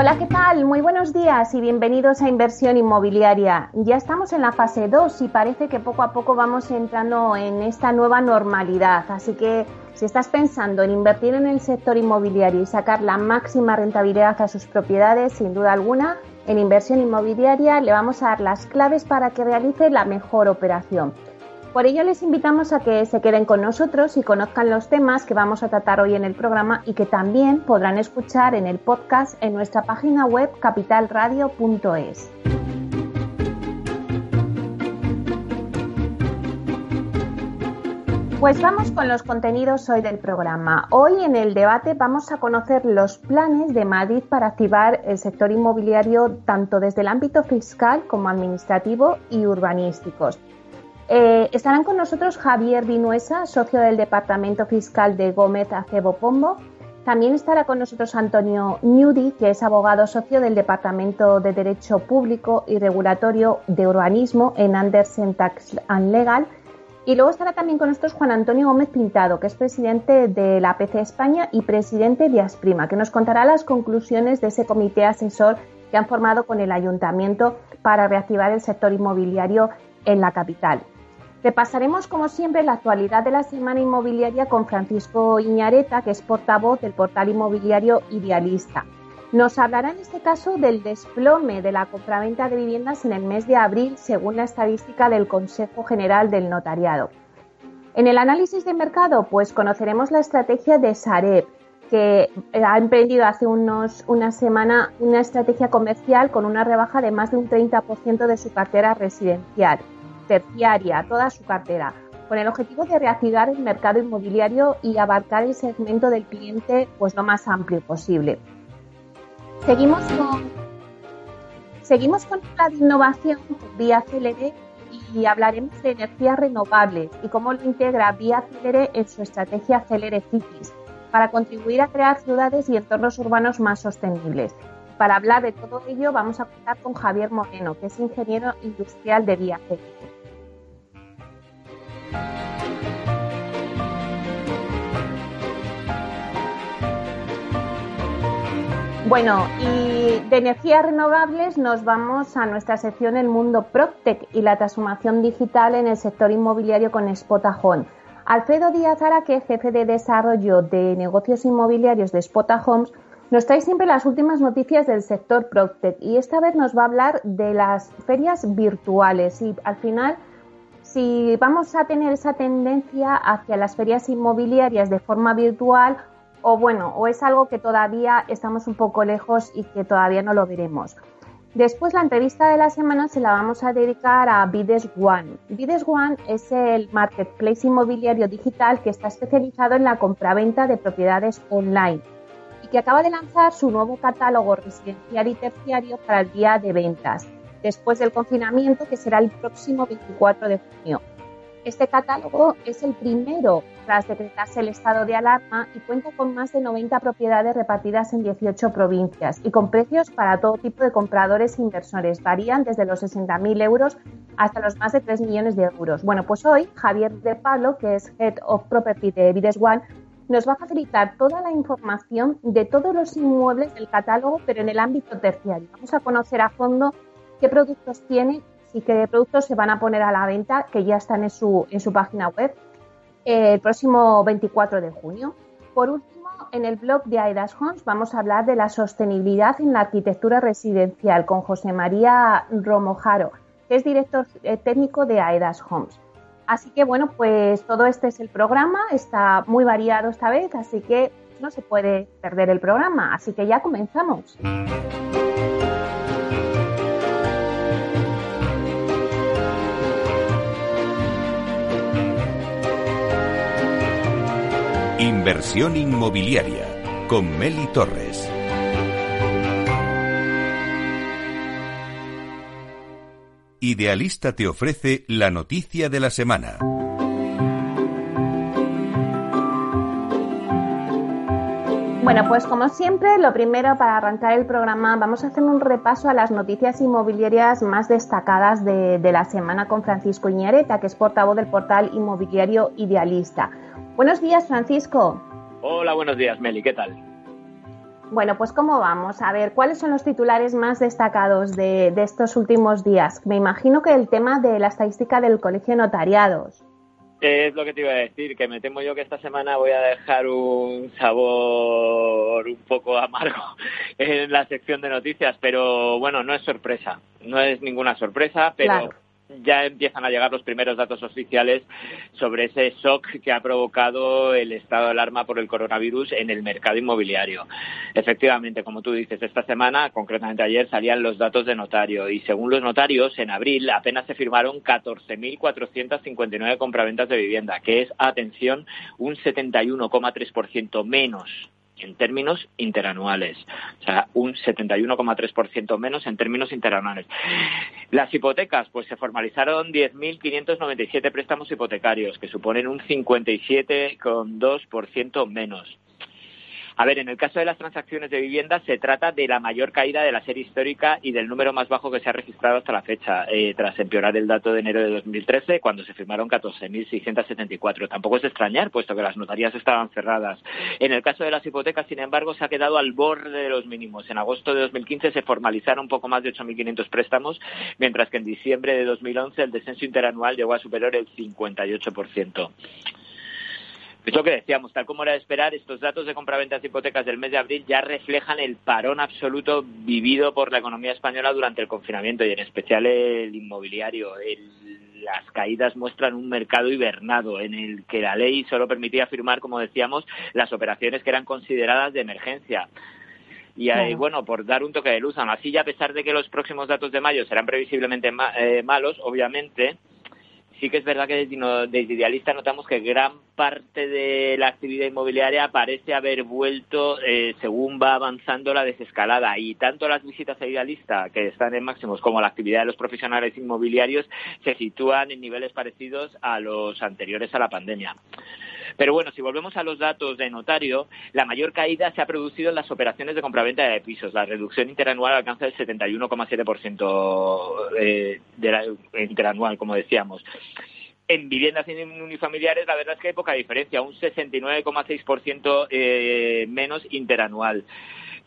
Hola, ¿qué tal? Muy buenos días y bienvenidos a Inversión Inmobiliaria. Ya estamos en la fase 2 y parece que poco a poco vamos entrando en esta nueva normalidad. Así que si estás pensando en invertir en el sector inmobiliario y sacar la máxima rentabilidad a sus propiedades, sin duda alguna, en Inversión Inmobiliaria le vamos a dar las claves para que realice la mejor operación. Por ello les invitamos a que se queden con nosotros y conozcan los temas que vamos a tratar hoy en el programa y que también podrán escuchar en el podcast en nuestra página web capitalradio.es. Pues vamos con los contenidos hoy del programa. Hoy en el debate vamos a conocer los planes de Madrid para activar el sector inmobiliario tanto desde el ámbito fiscal como administrativo y urbanísticos. Eh, estarán con nosotros Javier Vinuesa, socio del Departamento Fiscal de Gómez Acebo Pombo. También estará con nosotros Antonio Newdy, que es abogado socio del Departamento de Derecho Público y Regulatorio de Urbanismo en Andersen Tax and Legal. Y luego estará también con nosotros Juan Antonio Gómez Pintado, que es presidente de la PC España y presidente de Asprima, que nos contará las conclusiones de ese comité asesor que han formado con el ayuntamiento para reactivar el sector inmobiliario en la capital. Repasaremos, como siempre, la actualidad de la semana inmobiliaria con Francisco Iñareta, que es portavoz del portal inmobiliario Idealista. Nos hablará en este caso del desplome de la compraventa de viviendas en el mes de abril, según la estadística del Consejo General del Notariado. En el análisis de mercado, pues conoceremos la estrategia de Sareb, que ha emprendido hace unos, una semana una estrategia comercial con una rebaja de más de un 30% de su cartera residencial terciaria, toda su cartera, con el objetivo de reactivar el mercado inmobiliario y abarcar el segmento del cliente pues lo más amplio posible. Seguimos con, seguimos con la innovación vía Celere y hablaremos de energías renovables y cómo lo integra vía Celere en su estrategia Celere Cities para contribuir a crear ciudades y entornos urbanos más sostenibles. Para hablar de todo ello vamos a contar con Javier Moreno, que es ingeniero industrial de Vía Celere. Bueno, y de energías renovables nos vamos a nuestra sección El Mundo PropTech y la transformación digital en el sector inmobiliario con Spotajón. Alfredo Díaz Araque, jefe de desarrollo de negocios inmobiliarios de Spota Homes, nos trae siempre las últimas noticias del sector PropTech y esta vez nos va a hablar de las ferias virtuales y al final si vamos a tener esa tendencia hacia las ferias inmobiliarias de forma virtual o bueno, o es algo que todavía estamos un poco lejos y que todavía no lo veremos. Después la entrevista de la semana se la vamos a dedicar a Bides One. Bides One es el marketplace inmobiliario digital que está especializado en la compraventa de propiedades online y que acaba de lanzar su nuevo catálogo residencial y terciario para el día de ventas, después del confinamiento que será el próximo 24 de junio. Este catálogo es el primero tras decretarse el estado de alarma y cuenta con más de 90 propiedades repartidas en 18 provincias y con precios para todo tipo de compradores e inversores. Varían desde los 60.000 euros hasta los más de 3 millones de euros. Bueno, pues hoy Javier de Pablo, que es Head of Property de Vides One, nos va a facilitar toda la información de todos los inmuebles del catálogo, pero en el ámbito terciario. Vamos a conocer a fondo qué productos tiene y qué productos se van a poner a la venta, que ya están en su, en su página web, eh, el próximo 24 de junio. Por último, en el blog de Aedas Homes vamos a hablar de la sostenibilidad en la arquitectura residencial con José María Romojaro, que es director eh, técnico de Aedas Homes. Así que bueno, pues todo este es el programa, está muy variado esta vez, así que no se puede perder el programa. Así que ya comenzamos. Inversión inmobiliaria con Meli Torres. Idealista te ofrece la noticia de la semana. Bueno, pues como siempre, lo primero para arrancar el programa, vamos a hacer un repaso a las noticias inmobiliarias más destacadas de, la semana con Francisco Iñareta, que es portavoz del portal inmobiliario Idealista. Buenos días, Francisco. Hola, buenos días, Meli, ¿qué tal? Bueno, pues ¿cómo vamos? A ver, ¿cuáles son los titulares más destacados de, de estos últimos días? Me imagino que el tema de la estadística del Colegio de Notariados. Es lo que te iba a decir, que me temo yo que esta semana voy a dejar un sabor un poco amargo en la sección de noticias, pero bueno, no es sorpresa, no es ninguna sorpresa, pero ya empiezan a llegar los primeros datos oficiales sobre ese shock que ha provocado el estado de alarma por el coronavirus en el mercado inmobiliario. Efectivamente, como tú dices, esta semana, concretamente ayer, salían los datos de notario y según los notarios, en abril apenas se firmaron 14.459 compraventas de vivienda, que es, atención, un 71,3% menos en términos interanuales, o sea, un 71,3% menos en términos interanuales. Las hipotecas, pues se formalizaron 10.597 préstamos hipotecarios, que suponen un 57,2% menos. A ver, en el caso de las transacciones de vivienda se trata de la mayor caída de la serie histórica y del número más bajo que se ha registrado hasta la fecha, eh, tras empeorar el dato de enero de 2013, cuando se firmaron 14.674. Tampoco es de extrañar, puesto que las notarías estaban cerradas. En el caso de las hipotecas, sin embargo, se ha quedado al borde de los mínimos. En agosto de 2015 se formalizaron un poco más de 8.500 préstamos, mientras que en diciembre de 2011 el descenso interanual llegó a superar el 58%. Es lo que decíamos, tal como era de esperar, estos datos de compraventas de hipotecas del mes de abril ya reflejan el parón absoluto vivido por la economía española durante el confinamiento y en especial el inmobiliario. las caídas muestran un mercado hibernado en el que la ley solo permitía firmar, como decíamos, las operaciones que eran consideradas de emergencia. Y bueno, por dar un toque de luz, aún así, ya a pesar de que los próximos datos de mayo serán previsiblemente eh, malos, obviamente, sí que es verdad que desde, Idealista notamos que gran parte de la actividad inmobiliaria parece haber vuelto eh, según va avanzando la desescalada y tanto las visitas a Idealista, que están en máximos, como la actividad de los profesionales inmobiliarios se sitúan en niveles parecidos a los anteriores a la pandemia. Pero bueno, si volvemos a los datos de notario, la mayor caída se ha producido en las operaciones de compraventa de pisos. La reducción interanual alcanza el 71,7% eh, interanual, como decíamos. En viviendas unifamiliares, la verdad es que hay poca diferencia, un 69,6% eh, menos interanual.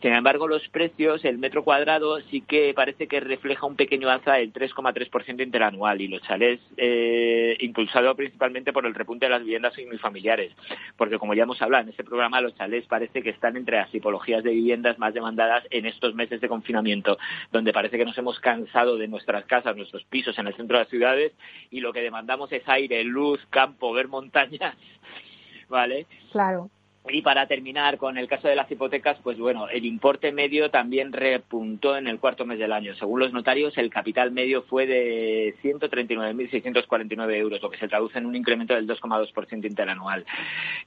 Sin embargo, los precios, el metro cuadrado sí que parece que refleja un pequeño alza del 3,3% interanual y los chalés eh, impulsado principalmente por el repunte de las viviendas unifamiliares. Porque como ya hemos hablado en este programa, los chalés parece que están entre las tipologías de viviendas más demandadas en estos meses de confinamiento, donde parece que nos hemos cansado de nuestras casas, nuestros pisos en el centro de las ciudades y lo que demandamos es aire, luz, campo, ver montañas. ¿Vale? Claro. Y para terminar con el caso de las hipotecas, pues bueno, el importe medio también repuntó en el cuarto mes del año. Según los notarios, el capital medio fue de 139.649 euros, lo que se traduce en un incremento del 2,2% interanual.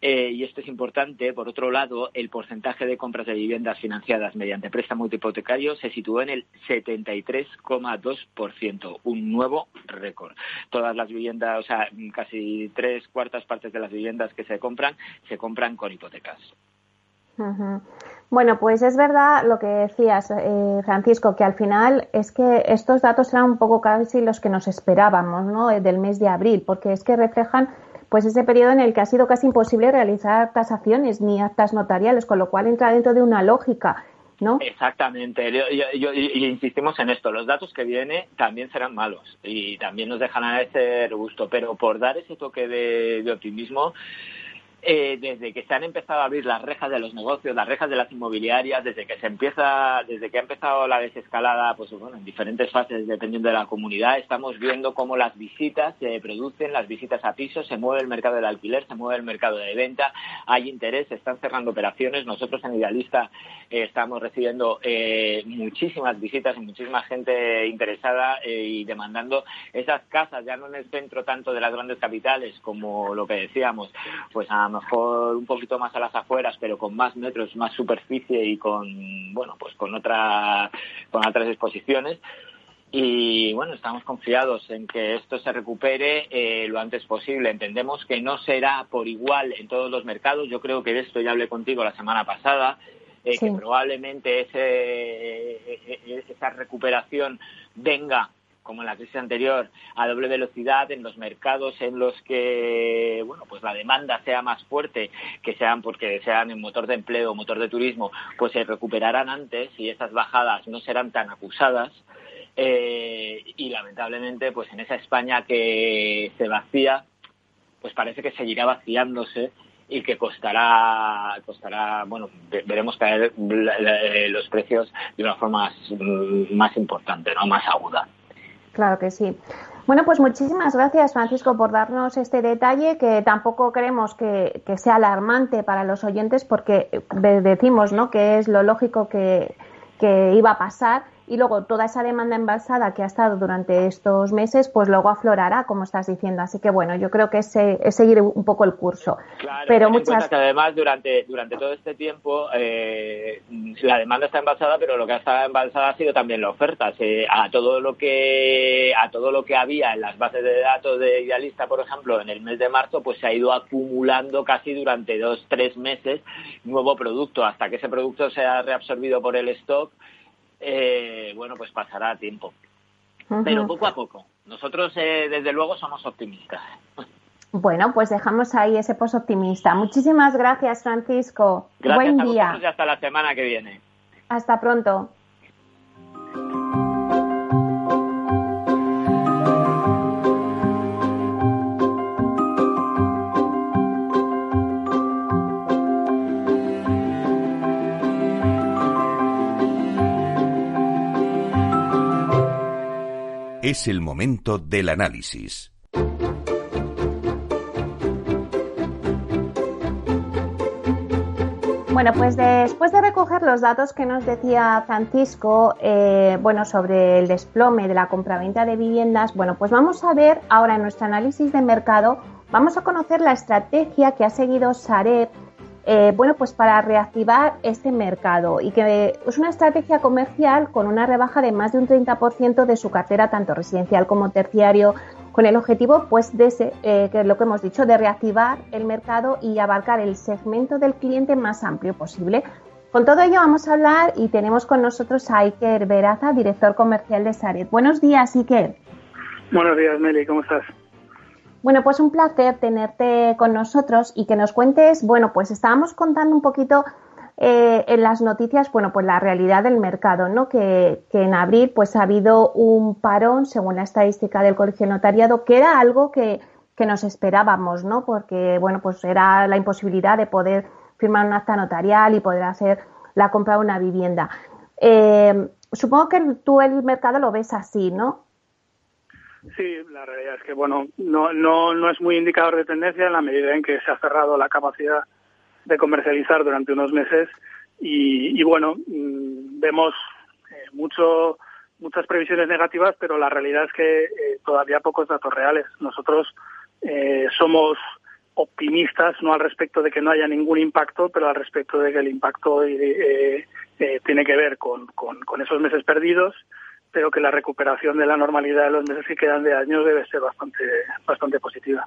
Eh, y esto es importante. Por otro lado, el porcentaje de compras de viviendas financiadas mediante préstamo hipotecario se situó en el 73,2%, un nuevo récord. Todas las viviendas, o sea, casi tres cuartas partes de las viviendas que se compran, se compran con hipotecas bueno, pues es verdad lo que decías, eh, Francisco, que al final es que estos datos eran un poco casi los que nos esperábamos, ¿no? Eh, del mes de abril, porque es que reflejan pues ese periodo en el que ha sido casi imposible realizar tasaciones ni actas notariales, con lo cual entra dentro de una lógica. ¿No? Exactamente, yo, insistimos en esto, los datos que vienen también serán malos y también nos dejan a ese gusto, pero por dar ese toque de optimismo, eh, desde que se han empezado a abrir las rejas de los negocios, las rejas de las inmobiliarias, desde que se empieza, desde que ha empezado la desescalada, pues bueno, en diferentes fases dependiendo de la comunidad, estamos viendo cómo las visitas se producen, las visitas a pisos, se mueve el mercado del alquiler, se mueve el mercado de venta, hay interés, se están cerrando operaciones. Nosotros en Idealista eh, estamos recibiendo eh, muchísimas visitas y muchísima gente interesada y demandando esas casas, ya no en el centro tanto de las grandes capitales como lo que decíamos, pues a mejor un poquito más a las afueras, pero con más metros, más superficie y con, bueno, pues con otra, con otras exposiciones y bueno, estamos confiados en que esto se recupere eh, lo antes posible. Entendemos que no será por igual en todos los mercados. Yo creo que de esto ya hablé contigo la semana pasada. Eh, que probablemente ese, eh, esa recuperación venga como en la crisis anterior, a doble velocidad en los mercados en los que, bueno, pues la demanda sea más fuerte, que sean porque sean en motor de empleo, motor de turismo, pues se recuperarán antes y esas bajadas no serán tan acusadas. Eh, y lamentablemente, pues en esa España que se vacía, pues parece que seguirá vaciándose y que costará, costará, bueno, veremos caer los precios de una forma más, más importante, ¿no? Más aguda. Claro que sí. Bueno, pues muchísimas gracias, Francisco, por darnos este detalle que tampoco creemos que, sea alarmante para los oyentes porque decimos ¿no? que es lo lógico que, que iba a pasar y luego toda esa demanda embalsada que ha estado durante estos meses, pues luego aflorará, como estás diciendo. Así que bueno, yo creo que es, seguir un poco el curso. Claro, pero muchas... que además durante, durante todo este tiempo eh, la demanda está embalsada, pero lo que ha estado embalsada ha sido también la oferta. a todo lo que a todo lo que había en las bases de datos de Idealista, por ejemplo, en el mes de marzo, pues se ha ido acumulando casi durante dos, tres meses nuevo producto, hasta que ese producto sea reabsorbido por el stock eh, bueno, pues pasará tiempo. Pero poco a poco. Nosotros, eh, desde luego, somos optimistas. Bueno, pues dejamos ahí ese post optimista. Muchísimas gracias, Francisco. Buen día. y hasta la semana que viene. Hasta pronto. Es el momento del análisis. Bueno, pues después de recoger los datos que nos decía Francisco, eh, bueno, sobre el desplome de la compraventa de viviendas, bueno, pues vamos a ver ahora en nuestro análisis de mercado, vamos a conocer la estrategia que ha seguido Sareb eh, bueno, pues para reactivar este mercado y que es una estrategia comercial con una rebaja de más de un 30% de su cartera, tanto residencial como terciario, con el objetivo, pues, de ese, eh, que es lo que hemos dicho, de reactivar el mercado y abarcar el segmento del cliente más amplio posible. Con todo ello vamos a hablar y tenemos con nosotros a Iker Veraza, director comercial de Saret. Buenos días, Iker. Buenos días, Meli, ¿cómo estás? Bueno, pues un placer tenerte con nosotros y que nos cuentes, bueno, pues estábamos contando un poquito eh, en las noticias, bueno, pues la realidad del mercado, ¿no? Que, en abril pues ha habido un parón, según la estadística del Colegio Notariado, que era algo que, nos esperábamos, ¿no? Porque, bueno, pues era la imposibilidad de poder firmar un acta notarial y poder hacer la compra de una vivienda. Eh, supongo que tú el mercado lo ves así, ¿no? Sí, la realidad es que bueno, no, no, no es muy indicador de tendencia en la medida en que se ha cerrado la capacidad de comercializar durante unos meses y, bueno, mm, vemos eh, mucho, muchas previsiones negativas, pero la realidad es que eh, todavía pocos datos reales. Nosotros eh, somos optimistas, no al respecto de que no haya ningún impacto, pero al respecto de que el impacto tiene que ver con, con, con esos meses perdidos pero que la recuperación de la normalidad de los meses que quedan de años debe ser bastante, bastante positiva.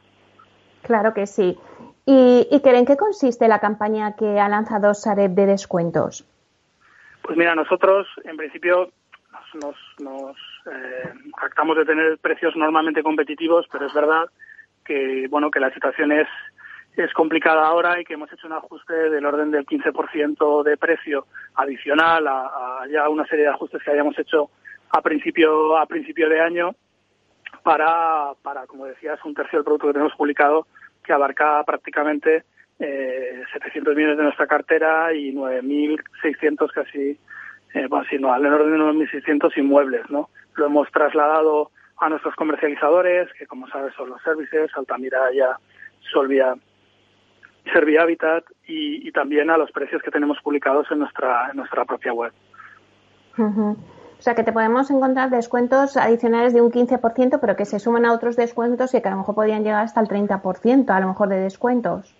Claro que sí. ¿Y, y en qué consiste la campaña que ha lanzado Sareb de descuentos? Pues mira, nosotros en principio nos, nos, eh, jactamos de tener precios normalmente competitivos, pero es verdad que bueno que la situación es es complicada ahora y que hemos hecho un ajuste del orden del 15% de precio adicional a, a, ya una serie de ajustes que habíamos hecho a principio, a principio de año para, para, como decías, un tercio del producto que tenemos publicado que abarca prácticamente eh, 700 millones de nuestra cartera y 9.600 casi, eh, bueno, sí, no, al orden de 9.600 inmuebles, ¿no? Lo hemos trasladado a nuestros comercializadores, que como sabes son los services, Altamira, ya Solvia, Servia Habitat y, y, también a los precios que tenemos publicados en nuestra, en nuestra propia web. O sea, que te podemos encontrar descuentos adicionales de un 15%, pero que se suman a otros descuentos y que a lo mejor podrían llegar hasta el 30%, a lo mejor de descuentos.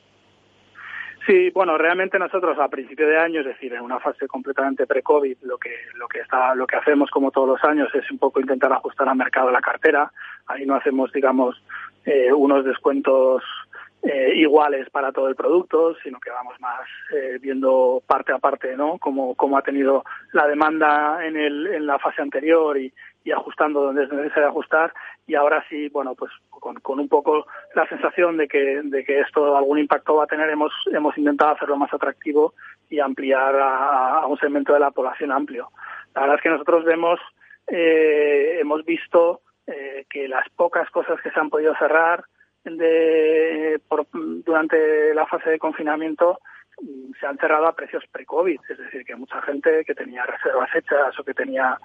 Sí, bueno, realmente nosotros a principio de año, es decir, en una fase completamente pre-COVID, lo que lo que está lo que hacemos como todos los años es un poco intentar ajustar al mercado la cartera. Ahí no hacemos, digamos, eh, unos descuentos eh, iguales para todo el producto, sino que vamos más eh, viendo parte a parte, ¿no? Cómo, cómo ha tenido la demanda en, el, en la fase anterior y, y ajustando donde es necesario ajustar y ahora sí, bueno, pues con, con, un poco la sensación de que, de que esto algún impacto va a tener, hemos, hemos intentado hacerlo más atractivo y ampliar a, a un segmento de la población amplio. La verdad es que nosotros vemos, eh, hemos visto eh, que las pocas cosas que se han podido cerrar de, por, durante la fase de confinamiento mm, se han cerrado a precios pre-COVID, es decir, que mucha gente que tenía reservas hechas o que tenía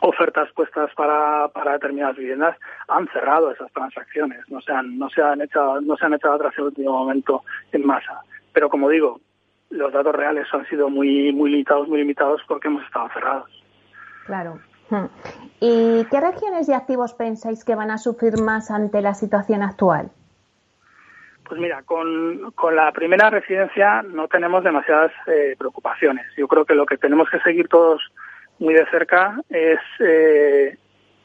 ofertas puestas para, para determinadas viviendas han cerrado esas transacciones, no se han, no se han echado, no se han echado atrás en el último momento en masa. Pero como digo, los datos reales han sido muy, muy limitados, muy limitados porque hemos estado cerrados. Claro. ¿Y qué regiones y activos pensáis que van a sufrir más ante la situación actual? Pues mira, con, con la primera residencia no tenemos demasiadas eh, preocupaciones. Yo creo que lo que tenemos que seguir todos muy de cerca es eh,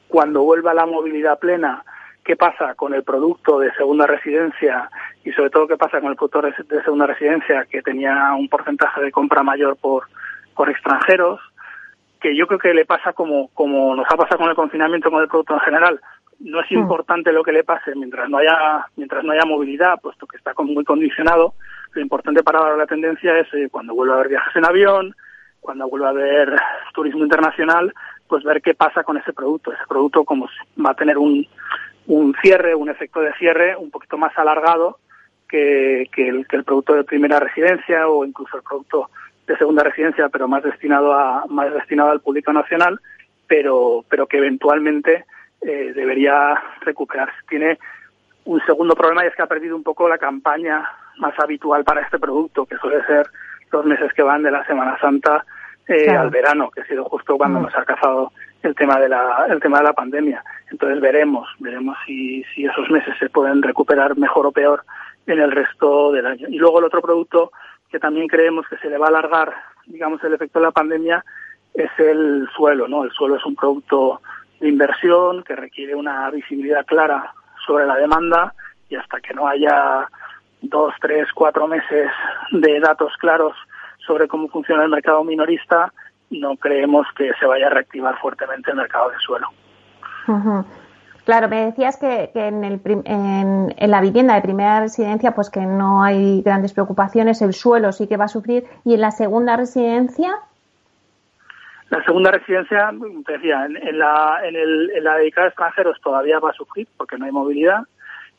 cuando vuelva la movilidad plena, qué pasa con el producto de segunda residencia y sobre todo qué pasa con el producto de segunda residencia que tenía un porcentaje de compra mayor por, por extranjeros, que yo creo que le pasa como, como nos ha pasado con el confinamiento con el producto en general. No es mm. importante lo que le pase mientras no haya, mientras no haya movilidad, puesto que está muy condicionado. Lo importante para la tendencia es eh, cuando vuelva a haber viajes en avión, cuando vuelva a haber turismo internacional, pues ver qué pasa con ese producto. Ese producto como va a tener un, un cierre, un efecto de cierre un poquito más alargado que, que, el, que el producto de primera residencia o incluso el producto de segunda residencia, pero más destinado a más destinado al público nacional, pero pero que eventualmente eh, debería recuperarse. Tiene un segundo problema y es que ha perdido un poco la campaña más habitual para este producto, que suele ser los meses que van de la Semana Santa eh, al verano, que ha sido justo cuando mm. nos ha cazado el tema de la el tema de la pandemia. Entonces veremos, veremos si, si esos meses se pueden recuperar mejor o peor en el resto del año. Y luego el otro producto que también creemos que se le va a alargar, digamos, el efecto de la pandemia es el suelo, ¿no? El suelo es un producto de inversión que requiere una visibilidad clara sobre la demanda y hasta que no haya dos, tres, cuatro meses de datos claros sobre cómo funciona el mercado minorista, no creemos que se vaya a reactivar fuertemente el mercado de suelo. Claro, me decías que, en, el, en, en, la vivienda de primera residencia, pues que no hay grandes preocupaciones, el suelo sí que va a sufrir. ¿Y en la segunda residencia? La segunda residencia, te decía, en, la, en, el, en la dedicada a extranjeros todavía va a sufrir porque no hay movilidad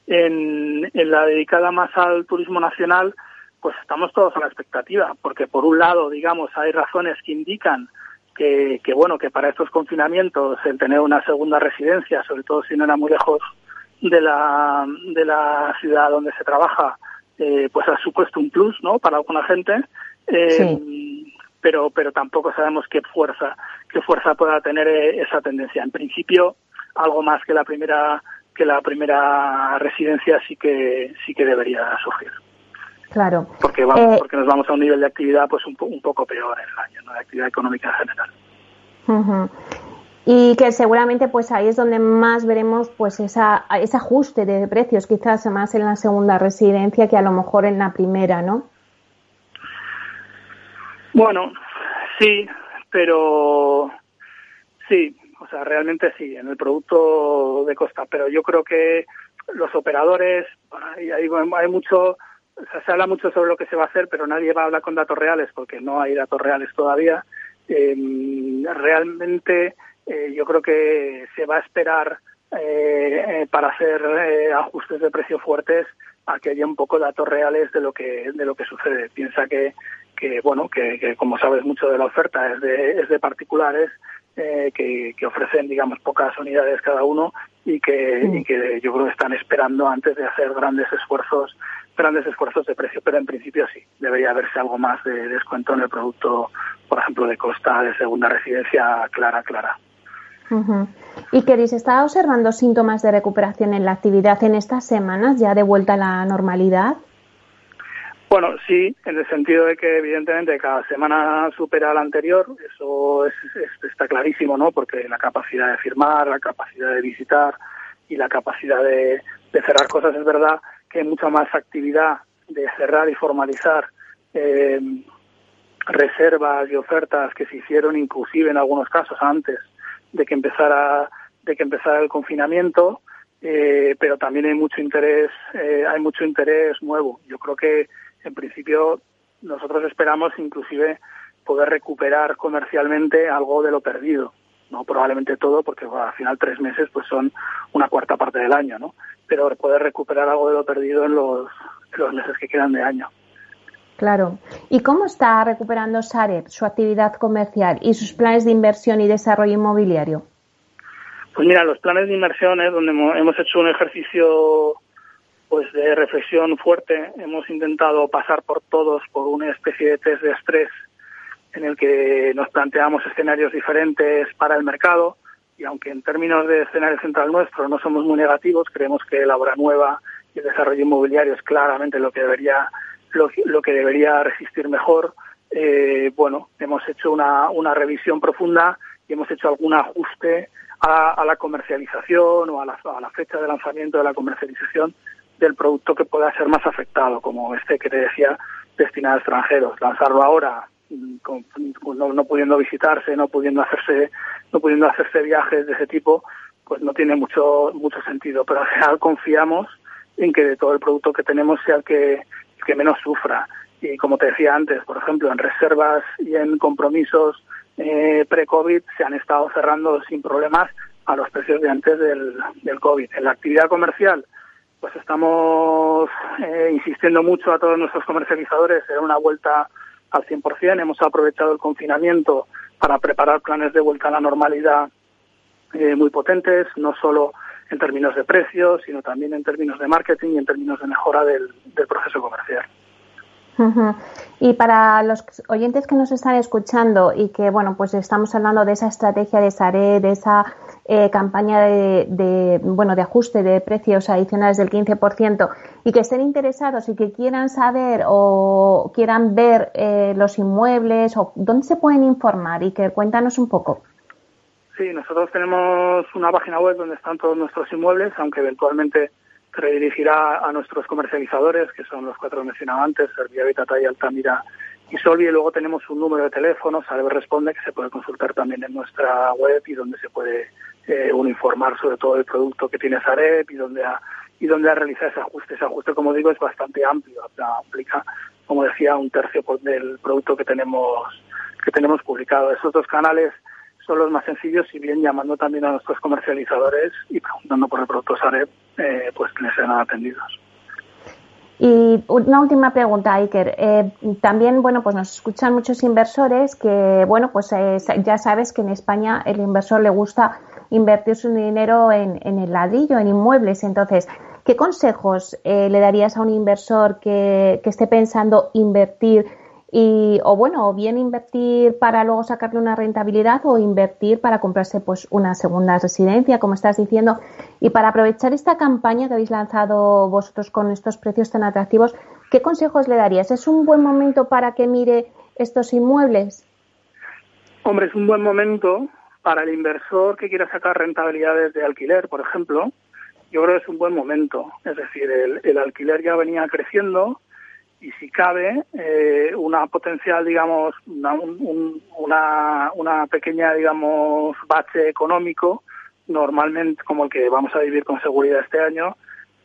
en, la dedicada más al turismo nacional, pues estamos todos a la expectativa, porque por un lado, digamos, hay razones que indican que, que, bueno, que para estos confinamientos el tener una segunda residencia, sobre todo si no era muy lejos de la, de la ciudad donde se trabaja, eh, pues ha supuesto un plus, ¿no? Para alguna gente. Eh, Pero, pero tampoco sabemos qué fuerza, qué fuerza pueda tener esa tendencia. En principio, algo más que la primera que la primera residencia sí que sí que debería surgir. Claro. Porque vamos, eh, porque nos vamos a un nivel de actividad pues un, un poco peor en el año, ¿no? de actividad económica en general. Y que seguramente pues ahí es donde más veremos pues esa, ese ajuste de precios, quizás más en la segunda residencia que a lo mejor en la primera, ¿no? Bueno, sí, pero sí, o sea, realmente sí, en el producto de costa, pero yo creo que los operadores, hay, hay, hay mucho, o sea, se habla mucho sobre lo que se va a hacer, pero nadie va a hablar con datos reales porque no hay datos reales todavía. Eh, realmente eh, yo creo que se va a esperar eh, para hacer eh, ajustes de precio fuertes a que haya un poco datos reales de lo que de lo que sucede. Piensa que que bueno que, que como sabes mucho de la oferta es de es de particulares eh, que, que, ofrecen, digamos, pocas unidades cada uno y que, y que yo creo que están esperando antes de hacer grandes esfuerzos grandes esfuerzos de precio, pero en principio sí, debería haberse algo más de descuento en el producto, por ejemplo, de costa de segunda residencia clara, clara. ¿Y queréis está observando síntomas de recuperación en la actividad en estas semanas ya de vuelta a la normalidad? Bueno, sí, en el sentido de que evidentemente cada semana supera la anterior, eso está clarísimo, ¿no? Porque la capacidad de firmar, la capacidad de visitar y la capacidad de, cerrar cosas es verdad que hay mucha más actividad de cerrar y formalizar eh, reservas y ofertas que se hicieron inclusive en algunos casos antes de que empezara de que empezara el confinamiento eh, pero también hay mucho interés eh, hay mucho interés nuevo yo creo que en principio nosotros esperamos inclusive poder recuperar comercialmente algo de lo perdido. No probablemente todo, porque al final tres meses pues son una cuarta parte del año, ¿no? Pero poder recuperar algo de lo perdido en los, los meses que quedan de año. Claro. ¿Y cómo está recuperando Sareb su actividad comercial y sus planes de inversión y desarrollo inmobiliario? Pues mira, los planes de inversión es donde hemos hecho un ejercicio pues de reflexión fuerte. Hemos intentado pasar por todos por una especie de test de estrés en el que nos planteamos escenarios diferentes para el mercado y aunque en términos de escenario central nuestro no somos muy negativos, creemos que la obra nueva y el desarrollo inmobiliario es claramente lo que debería lo, que debería resistir mejor. Eh, bueno, hemos hecho una, una revisión profunda y hemos hecho algún ajuste a, la comercialización o a la, a la fecha de lanzamiento de la comercialización del producto que pueda ser más afectado, como este que te decía, destinado a extranjeros. Lanzarlo ahora, mm, no, pudiendo visitarse, no pudiendo hacerse, no pudiendo hacerse viajes de ese tipo, pues no tiene mucho, mucho sentido. Pero al final confiamos en que de todo el producto que tenemos sea el que, que menos sufra. Y como te decía antes, por ejemplo, en reservas y en compromisos eh, pre-COVID se han estado cerrando sin problemas a los precios de antes del, del COVID. En la actividad comercial, pues estamos eh, insistiendo mucho a todos nuestros comercializadores en una vuelta al 100%. Hemos aprovechado el confinamiento para preparar planes de vuelta a la normalidad eh, muy potentes, no solo en términos de precios, sino también en términos de marketing y en términos de mejora del proceso comercial. Y para los oyentes que nos están escuchando y que, bueno, pues estamos hablando de esa estrategia de SARE, de esa eh, campaña de, bueno, de ajuste de precios adicionales del 15% y que estén interesados y que quieran saber o quieran ver eh, los inmuebles o dónde se pueden informar y que cuéntanos un poco. Sí, nosotros tenemos una página web donde están todos nuestros inmuebles, aunque eventualmente redirigirá a nuestros comercializadores, que son los cuatro mencionados antes, Servia, Vitata y Altamira y Solvi. Y luego tenemos un número de teléfono, Salve Responde, que se puede consultar también en nuestra web y donde se puede eh, uno informar sobre todo el producto que tiene Sareb y donde ha, y donde ha realizado ese ajuste. Ese ajuste, como digo, es bastante amplio, aplica, como decía, un tercio del producto que tenemos que tenemos publicado. Esos dos canales son los más sencillos, si bien llamando también a nuestros comercializadores y preguntando por el producto Sareb, eh, pues les sean atendidos. Y una última pregunta, Iker. Eh, también, bueno, pues nos escuchan muchos inversores que, bueno, pues eh, ya sabes que en España el inversor le gusta invertir su dinero en, el ladrillo, en inmuebles. Entonces, ¿qué consejos le darías a un inversor que, que esté pensando invertir y o bueno o bien invertir para luego sacarle una rentabilidad o invertir para comprarse pues una segunda residencia como estás diciendo. Y para aprovechar esta campaña que habéis lanzado vosotros con estos precios tan atractivos qué consejos le darías es un buen momento para que mire estos inmuebles hombre es un buen momento para el inversor que quiera sacar rentabilidades de alquiler por ejemplo. Yo creo que es un buen momento. Es decir el, el alquiler ya venía creciendo y si cabe eh, una potencial digamos una, una, una pequeña digamos bache económico normalmente como el que vamos a vivir con seguridad este año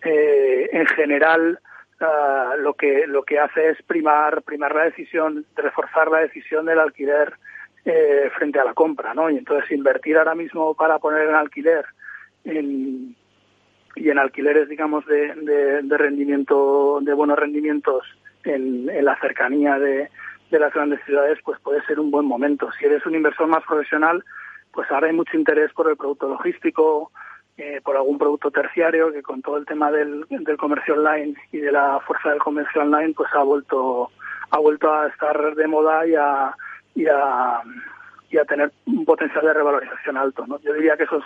eh, en general uh, lo que lo que hace es primar primar la decisión reforzar la decisión del alquiler eh, frente a la compra no y entonces invertir ahora mismo para poner en alquiler en, y en alquileres digamos de, de rendimiento de buenos rendimientos en, la cercanía de, las grandes ciudades, pues puede ser un buen momento. Si eres un inversor más profesional, pues ahora hay mucho interés por el producto logístico, eh, por algún producto terciario que con todo el tema del, del comercio online y de la fuerza del comercio online, pues ha vuelto ha vuelto a estar de moda y a, y a, y a tener un potencial de revalorización alto. ¿no? Yo diría que esos,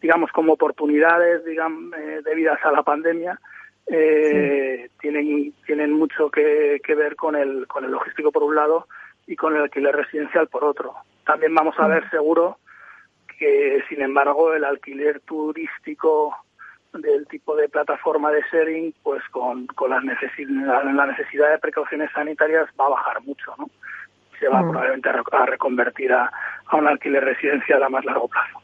digamos, como oportunidades digamos, eh, debidas a la pandemia, eh, tienen, tienen mucho que, ver con el, con el logístico por un lado y con el alquiler residencial por otro. También vamos a ver seguro que, sin embargo, el alquiler turístico del tipo de plataforma de sharing, pues con, con las la necesidad de precauciones sanitarias va a bajar mucho, ¿no? Se va mm. probablemente a, reconvertir a, a un alquiler residencial a más largo plazo.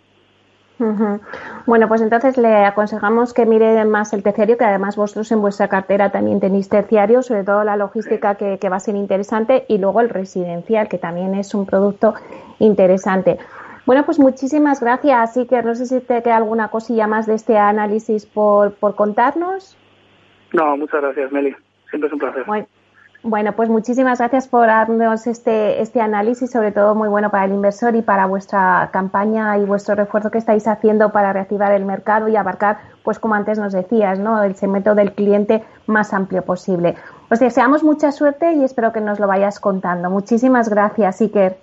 Bueno, pues entonces le aconsejamos que mire más el terciario, que además vosotros en vuestra cartera también tenéis terciario, sobre todo la logística que, va a ser interesante, y luego el residencial, que también es un producto interesante. Bueno, pues muchísimas gracias, que No sé si te queda alguna cosilla más de este análisis por, por contarnos. No, muchas gracias, Meli. Siempre es un placer. Bueno, pues muchísimas gracias por darnos este, este análisis, sobre todo muy bueno para el inversor y para vuestra campaña y vuestro refuerzo que estáis haciendo para reactivar el mercado y abarcar, pues como antes nos decías, ¿no? el segmento del cliente más amplio posible. Os deseamos mucha suerte y espero que nos lo vayas contando. Muchísimas gracias, Iker.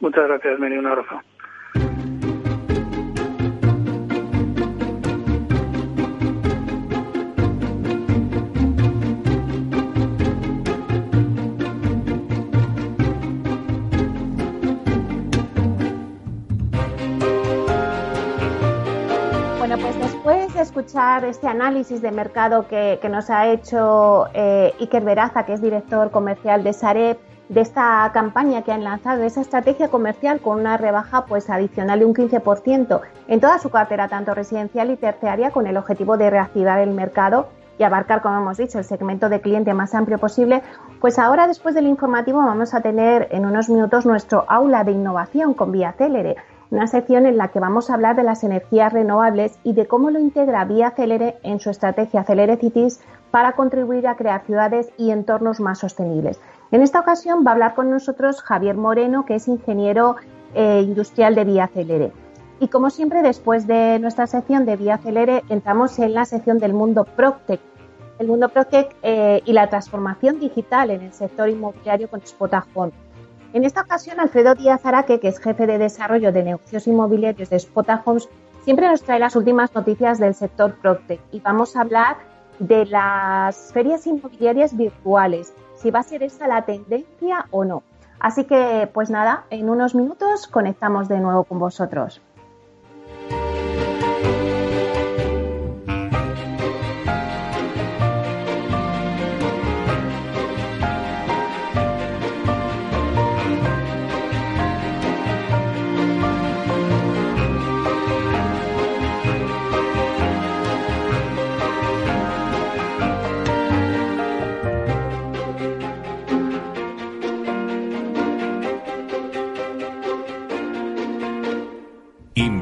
Muchas gracias, Meni. Un abrazo. Escuchar este análisis de mercado que, nos ha hecho eh, Iker Veraza, que es director comercial de Sareb, de esta campaña que han lanzado, esa estrategia comercial con una rebaja pues adicional de un 15% en toda su cartera, tanto residencial y terciaria, con el objetivo de reactivar el mercado y abarcar, como hemos dicho, el segmento de cliente más amplio posible, pues ahora después del informativo vamos a tener en unos minutos nuestro aula de innovación con Vía Célere una sección en la que vamos a hablar de las energías renovables y de cómo lo integra Vía Celere en su estrategia Celere Cities para contribuir a crear ciudades y entornos más sostenibles. En esta ocasión va a hablar con nosotros Javier Moreno, que es ingeniero eh, industrial de Vía Celere. Y como siempre, después de nuestra sección de Vía Celere, entramos en la sección del mundo Proctec. El mundo Proctec eh, y la transformación digital en el sector inmobiliario con Spotahome. En esta ocasión, Alfredo Díaz Araque, que es jefe de desarrollo de negocios inmobiliarios de Spota Homes, siempre nos trae las últimas noticias del sector Proctec y vamos a hablar de las ferias inmobiliarias virtuales, si va a ser esta la tendencia o no. Así que, pues nada, en unos minutos conectamos de nuevo con vosotros.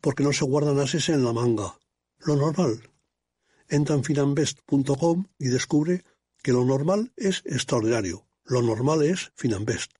porque no se guardan ases en la manga. Lo normal. Entra en finambest.com y descubre que lo normal es extraordinario. Lo normal es Finambest.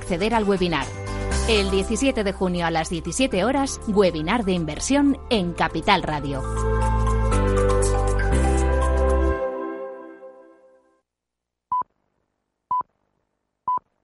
acceder al webinar. El 17 de junio a las 17 horas, webinar de inversión en Capital Radio.